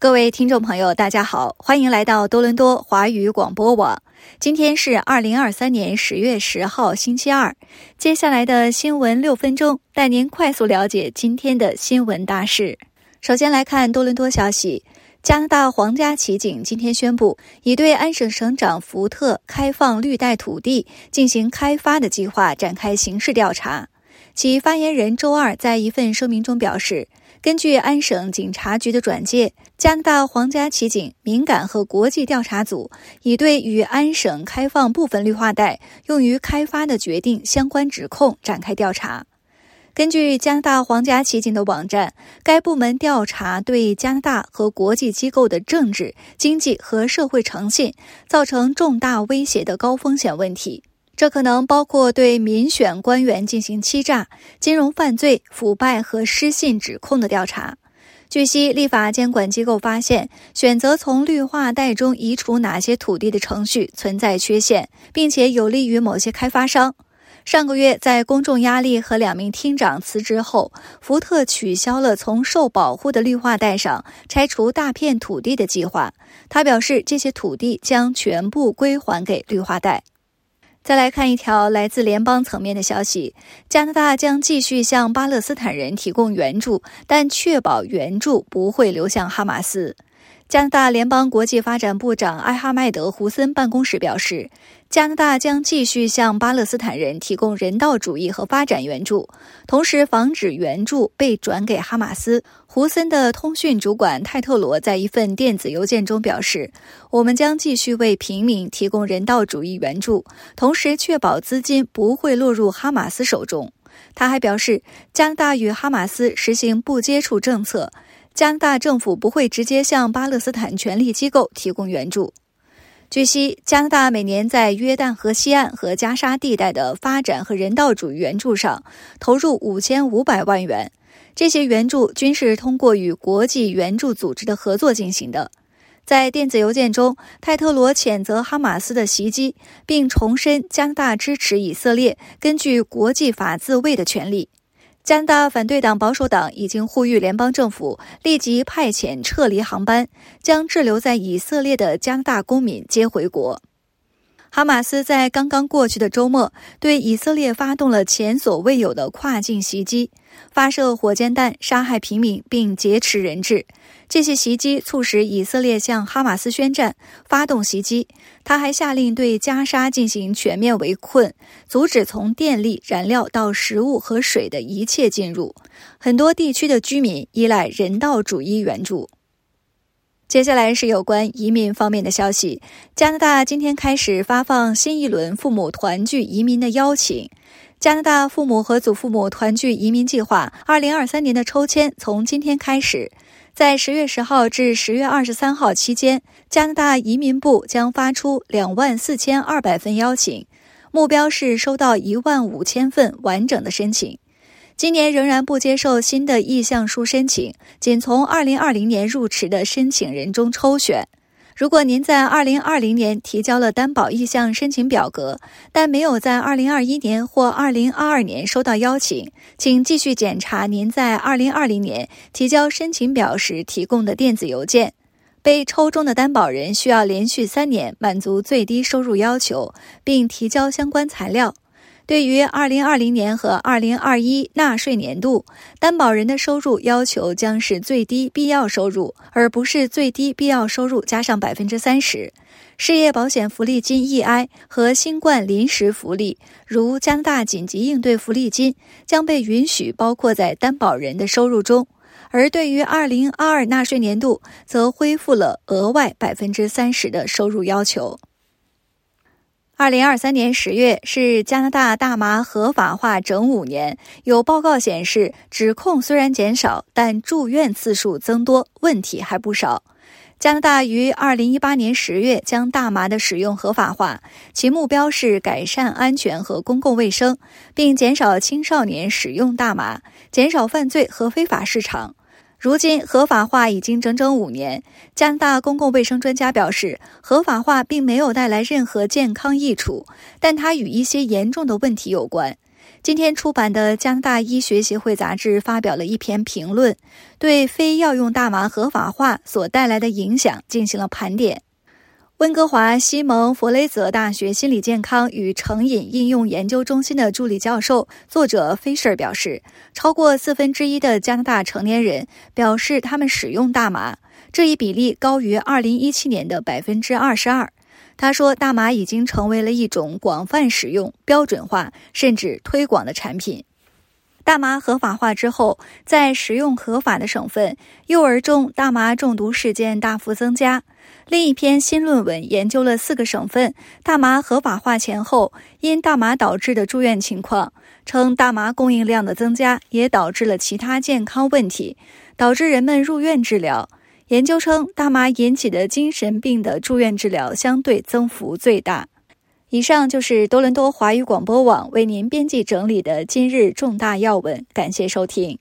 各位听众朋友，大家好，欢迎来到多伦多华语广播网。今天是二零二三年十月十号，星期二。接下来的新闻六分钟，带您快速了解今天的新闻大事。首先来看多伦多消息：加拿大皇家骑警今天宣布，已对安省省长福特开放绿带土地进行开发的计划展开刑事调查。其发言人周二在一份声明中表示。根据安省警察局的转介，加拿大皇家骑警敏感和国际调查组已对与安省开放部分绿化带用于开发的决定相关指控展开调查。根据加拿大皇家骑警的网站，该部门调查对加拿大和国际机构的政治、经济和社会诚信造成重大威胁的高风险问题。这可能包括对民选官员进行欺诈、金融犯罪、腐败和失信指控的调查。据悉，立法监管机构发现，选择从绿化带中移除哪些土地的程序存在缺陷，并且有利于某些开发商。上个月，在公众压力和两名厅长辞职后，福特取消了从受保护的绿化带上拆除大片土地的计划。他表示，这些土地将全部归还给绿化带。再来看一条来自联邦层面的消息：加拿大将继续向巴勒斯坦人提供援助，但确保援助不会流向哈马斯。加拿大联邦国际发展部长艾哈迈德·胡森办公室表示，加拿大将继续向巴勒斯坦人提供人道主义和发展援助，同时防止援助被转给哈马斯。胡森的通讯主管泰特罗在一份电子邮件中表示：“我们将继续为平民提供人道主义援助，同时确保资金不会落入哈马斯手中。”他还表示，加拿大与哈马斯实行不接触政策。加拿大政府不会直接向巴勒斯坦权力机构提供援助。据悉，加拿大每年在约旦河西岸和加沙地带的发展和人道主义援助上投入五千五百万元，这些援助均是通过与国际援助组织的合作进行的。在电子邮件中，泰特罗谴责哈马斯的袭击，并重申加拿大支持以色列根据国际法自卫的权利。加拿大反对党保守党已经呼吁联邦政府立即派遣撤离航班，将滞留在以色列的加拿大公民接回国。哈马斯在刚刚过去的周末对以色列发动了前所未有的跨境袭击，发射火箭弹杀害平民并劫持人质。这些袭击促使以色列向哈马斯宣战，发动袭击。他还下令对加沙进行全面围困，阻止从电力、燃料到食物和水的一切进入。很多地区的居民依赖人道主义援助。接下来是有关移民方面的消息。加拿大今天开始发放新一轮父母团聚移民的邀请。加拿大父母和祖父母团聚移民计划二零二三年的抽签从今天开始。在十月十号至十月二十三号期间，加拿大移民部将发出两万四千二百份邀请，目标是收到一万五千份完整的申请。今年仍然不接受新的意向书申请，仅从二零二零年入池的申请人中抽选。如果您在二零二零年提交了担保意向申请表格，但没有在二零二一年或二零二二年收到邀请，请继续检查您在二零二零年提交申请表时提供的电子邮件。被抽中的担保人需要连续三年满足最低收入要求，并提交相关材料。对于2020年和2021纳税年度，担保人的收入要求将是最低必要收入，而不是最低必要收入加上百分之三十。失业保险福利金 EI 和新冠临时福利，如加拿大紧急应对福利金，将被允许包括在担保人的收入中。而对于2022纳税年度，则恢复了额外百分之三十的收入要求。二零二三年十月是加拿大大麻合法化整五年。有报告显示，指控虽然减少，但住院次数增多，问题还不少。加拿大于二零一八年十月将大麻的使用合法化，其目标是改善安全和公共卫生，并减少青少年使用大麻，减少犯罪和非法市场。如今合法化已经整整五年。加拿大公共卫生专家表示，合法化并没有带来任何健康益处，但它与一些严重的问题有关。今天出版的加拿大医学协会杂志发表了一篇评论，对非药用大麻合法化所带来的影响进行了盘点。温哥华西蒙弗雷泽大学心理健康与成瘾应用研究中心的助理教授、作者 Fisher 表示，超过四分之一的加拿大成年人表示他们使用大麻，这一比例高于2017年的百分之二十二。他说，大麻已经成为了一种广泛使用、标准化甚至推广的产品。大麻合法化之后，在使用合法的省份，幼儿中大麻中毒事件大幅增加。另一篇新论文研究了四个省份大麻合法化前后因大麻导致的住院情况，称大麻供应量的增加也导致了其他健康问题，导致人们入院治疗。研究称，大麻引起的精神病的住院治疗相对增幅最大。以上就是多伦多华语广播网为您编辑整理的今日重大要闻，感谢收听。